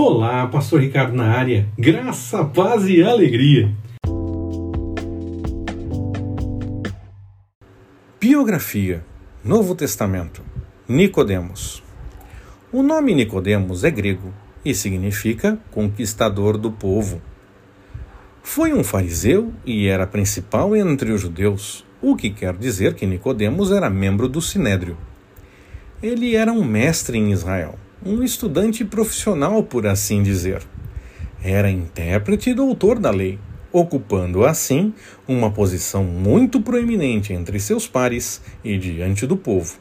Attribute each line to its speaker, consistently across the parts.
Speaker 1: Olá, Pastor Ricardo na área. Graça, paz e alegria.
Speaker 2: Biografia, Novo Testamento, Nicodemos. O nome Nicodemos é grego e significa conquistador do povo. Foi um fariseu e era principal entre os judeus, o que quer dizer que Nicodemos era membro do sinédrio. Ele era um mestre em Israel um estudante profissional, por assim dizer. Era intérprete e doutor da lei, ocupando assim uma posição muito proeminente entre seus pares e diante do povo.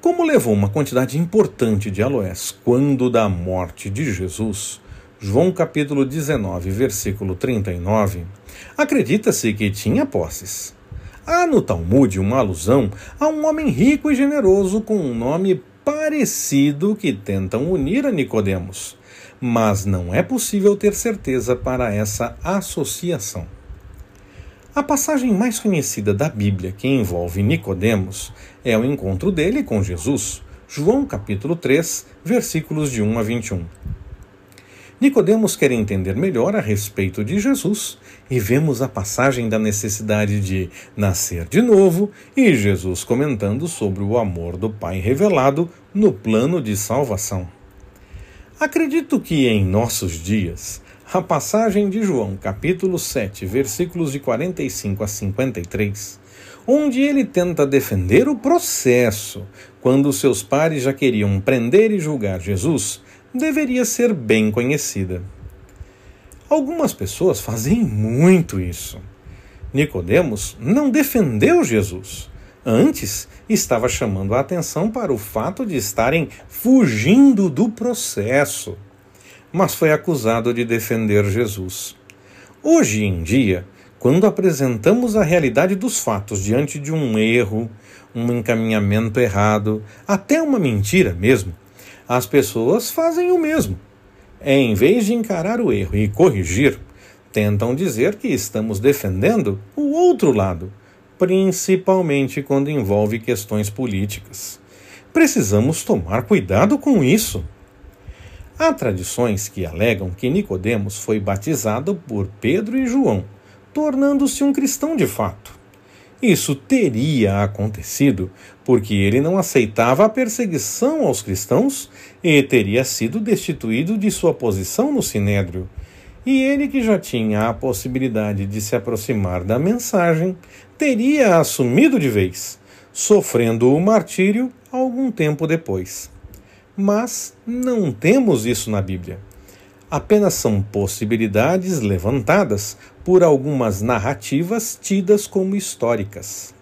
Speaker 2: Como levou uma quantidade importante de aloés quando da morte de Jesus, João capítulo 19, versículo 39, acredita-se que tinha posses. Há no Talmud uma alusão a um homem rico e generoso com um nome parecido que tentam unir a Nicodemos, mas não é possível ter certeza para essa associação. A passagem mais conhecida da Bíblia que envolve Nicodemos é o encontro dele com Jesus, João capítulo 3, versículos de 1 a 21. Nicodemos quer entender melhor a respeito de Jesus e vemos a passagem da necessidade de nascer de novo e Jesus comentando sobre o amor do Pai revelado no plano de salvação. Acredito que em nossos dias a passagem de João, capítulo 7, versículos de 45 a 53, onde ele tenta defender o processo quando seus pares já queriam prender e julgar Jesus, deveria ser bem conhecida. Algumas pessoas fazem muito isso. Nicodemos não defendeu Jesus. Antes, estava chamando a atenção para o fato de estarem fugindo do processo, mas foi acusado de defender Jesus. Hoje em dia, quando apresentamos a realidade dos fatos diante de um erro, um encaminhamento errado, até uma mentira mesmo, as pessoas fazem o mesmo. Em vez de encarar o erro e corrigir, tentam dizer que estamos defendendo o outro lado, principalmente quando envolve questões políticas. Precisamos tomar cuidado com isso. Há tradições que alegam que Nicodemos foi batizado por Pedro e João, tornando-se um cristão de fato. Isso teria acontecido porque ele não aceitava a perseguição aos cristãos e teria sido destituído de sua posição no sinédrio. E ele, que já tinha a possibilidade de se aproximar da mensagem, teria assumido de vez, sofrendo o martírio algum tempo depois. Mas não temos isso na Bíblia. Apenas são possibilidades levantadas por algumas narrativas tidas como históricas.